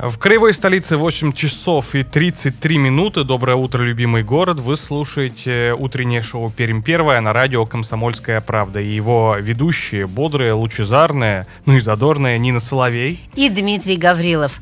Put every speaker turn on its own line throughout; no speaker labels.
В краевой столице 8 часов и 33 минуты. Доброе утро, любимый город. Вы слушаете утреннее шоу «Пермь первое» на радио «Комсомольская правда». И его ведущие бодрые, лучезарные, ну и задорные Нина Соловей.
И Дмитрий Гаврилов.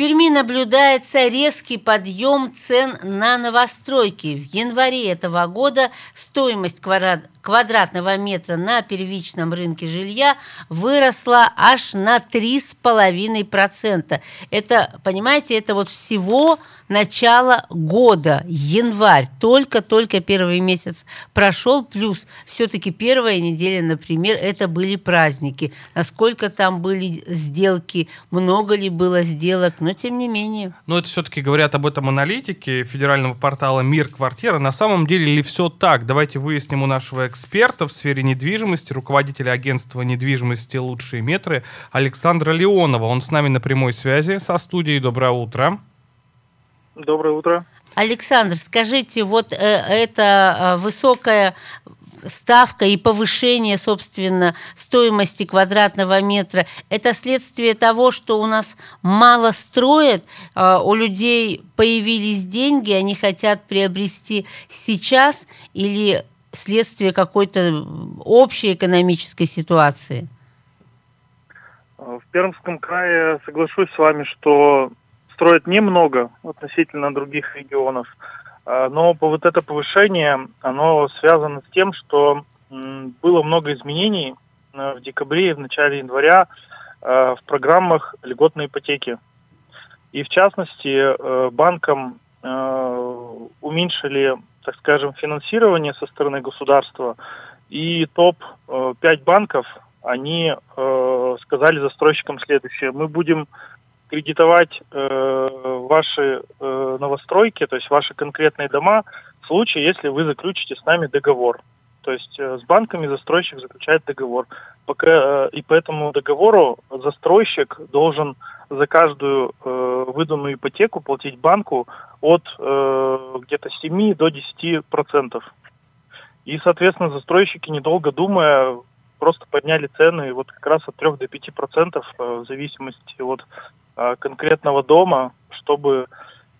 Перми наблюдается резкий подъем цен на новостройки. В январе этого года стоимость квадрат, квадратного метра на первичном рынке жилья выросла аж на 3,5%. Это, понимаете, это вот всего начало года, январь. Только-только первый месяц прошел, плюс все-таки первая неделя, например, это были праздники. Насколько там были сделки, много ли было сделок, но тем не менее.
Но это все-таки говорят об этом аналитики федерального портала «Мир квартира». На самом деле ли все так? Давайте выясним у нашего эксперта в сфере недвижимости, руководителя агентства недвижимости «Лучшие метры» Александра Леонова. Он с нами на прямой связи со студией. Доброе утро.
Доброе утро.
Александр, скажите, вот э, эта э, высокая ставка и повышение, собственно, стоимости квадратного метра, это следствие того, что у нас мало строят, э, у людей появились деньги, они хотят приобрести сейчас, или следствие какой-то общей экономической ситуации?
В Пермском крае соглашусь с вами, что строят немного относительно других регионов. А, но вот это повышение, оно связано с тем, что было много изменений э, в декабре и в начале января э, в программах льготной ипотеки. И в частности, банкам уменьшили, так скажем, финансирование со стороны государства. И топ-5 банков, они сказали застройщикам следующее. Мы будем кредитовать э, ваши э, новостройки, то есть ваши конкретные дома, в случае, если вы заключите с нами договор. То есть э, с банками застройщик заключает договор. Пока, э, и по этому договору застройщик должен за каждую э, выданную ипотеку платить банку от э, где-то 7 до 10 процентов. И, соответственно, застройщики, недолго думая, просто подняли цены вот как раз от 3 до 5 процентов э, в зависимости от конкретного дома, чтобы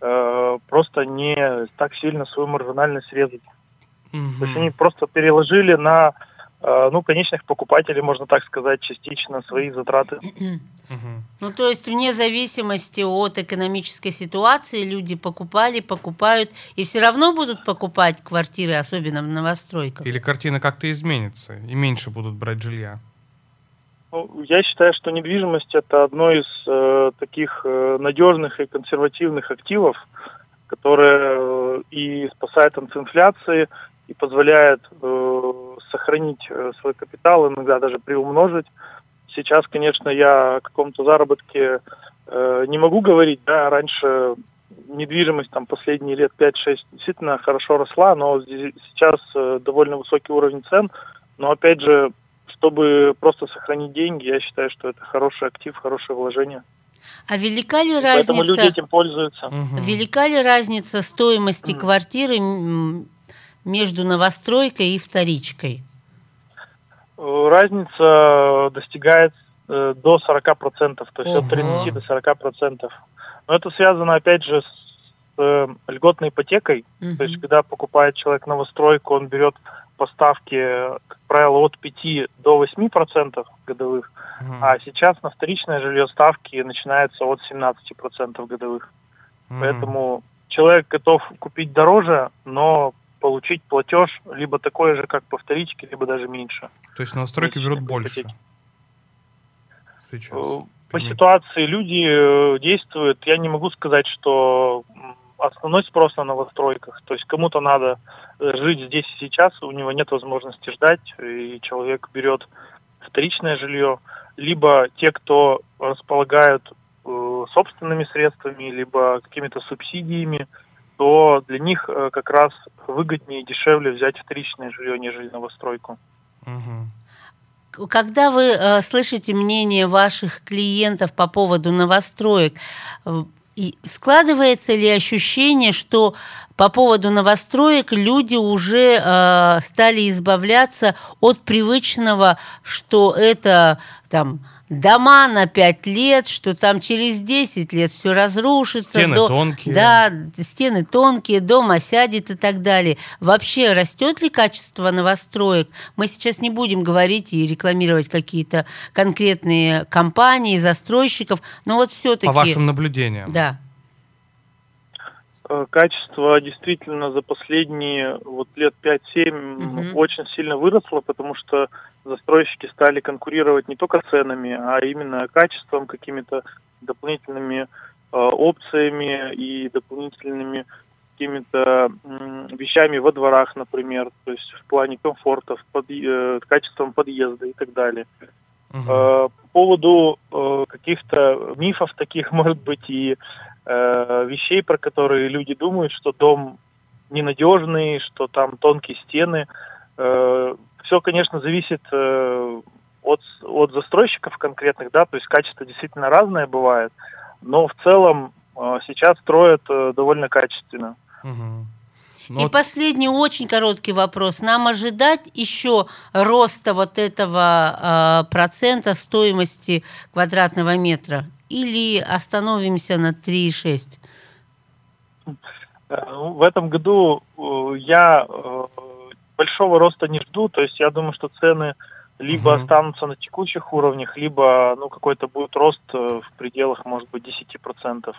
э, просто не так сильно свою маржинальность резать. Угу. То есть они просто переложили на э, ну, конечных покупателей, можно так сказать, частично свои затраты.
Угу. Ну, то есть вне зависимости от экономической ситуации люди покупали, покупают и все равно будут покупать квартиры, особенно в новостройках.
Или картина как-то изменится и меньше будут брать жилья.
Ну, я считаю, что недвижимость это одно из э, таких э, надежных и консервативных активов, которое э, и спасает от инфляции, и позволяет э, сохранить э, свой капитал, иногда даже приумножить. Сейчас, конечно, я о каком-то заработке э, не могу говорить, да, раньше недвижимость там последние лет 5-6 действительно хорошо росла, но сейчас э, довольно высокий уровень цен, но опять же чтобы просто сохранить деньги, я считаю, что это хороший актив, хорошее вложение.
А велика ли и разница?
Поэтому люди этим пользуются.
Угу. Велика ли разница стоимости угу. квартиры между новостройкой и вторичкой?
Разница достигает э, до 40%, то есть угу. от 30 до 40%. Но это связано, опять же, с э, льготной ипотекой. Угу. То есть, когда покупает человек новостройку, он берет поставки, как правило, от 5 до 8 процентов годовых, mm а сейчас на вторичное жилье ставки начинаются от 17 процентов годовых. mm Поэтому человек готов купить дороже, но получить платеж либо такой же, как по вторичке, либо даже меньше.
То есть настройки берут больше сейчас?
Э, по ситуации люди э, действуют. Я не могу сказать, что основной спрос на новостройках. То есть кому-то надо жить здесь и сейчас, у него нет возможности ждать, и человек берет вторичное жилье, либо те, кто располагают э, собственными средствами, либо какими-то субсидиями, то для них э, как раз выгоднее и дешевле взять вторичное жилье, нежели новостройку.
Когда вы э, слышите мнение ваших клиентов по поводу новостроек, э, складывается ли ощущение, что по поводу новостроек люди уже э, стали избавляться от привычного, что это там дома на 5 лет, что там через 10 лет все разрушится.
Стены до... тонкие.
Да, стены тонкие, дом осядет и так далее. Вообще растет ли качество новостроек? Мы сейчас не будем говорить и рекламировать какие-то конкретные компании, застройщиков, но вот все-таки...
По вашим наблюдениям.
Да.
Э, качество действительно за последние вот лет 5-7 угу. очень сильно выросло, потому что застройщики стали конкурировать не только ценами, а именно качеством, какими-то дополнительными э, опциями и дополнительными какими-то э, вещами во дворах, например, то есть в плане комфорта, под, э, качеством подъезда и так далее. Угу. Э, по поводу э, каких-то мифов таких, может быть, и э, вещей, про которые люди думают, что дом ненадежный, что там тонкие стены. Э, все, конечно, зависит э, от, от застройщиков конкретных, да, то есть качество действительно разное бывает, но в целом э, сейчас строят э, довольно качественно.
Угу. Ну, И последний очень короткий вопрос. Нам ожидать еще роста вот этого э, процента стоимости квадратного метра? Или остановимся на 3,6?
Э, ну, в этом году э, я э, большого роста не жду, то есть я думаю, что цены либо угу. останутся на текущих уровнях, либо ну какой-то будет рост в пределах, может быть, 10%.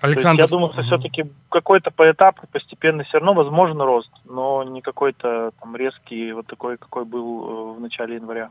Александр... я думаю, что угу. все-таки какой-то по этапу постепенно все равно возможен рост, но не какой-то там резкий, вот такой, какой был в начале января.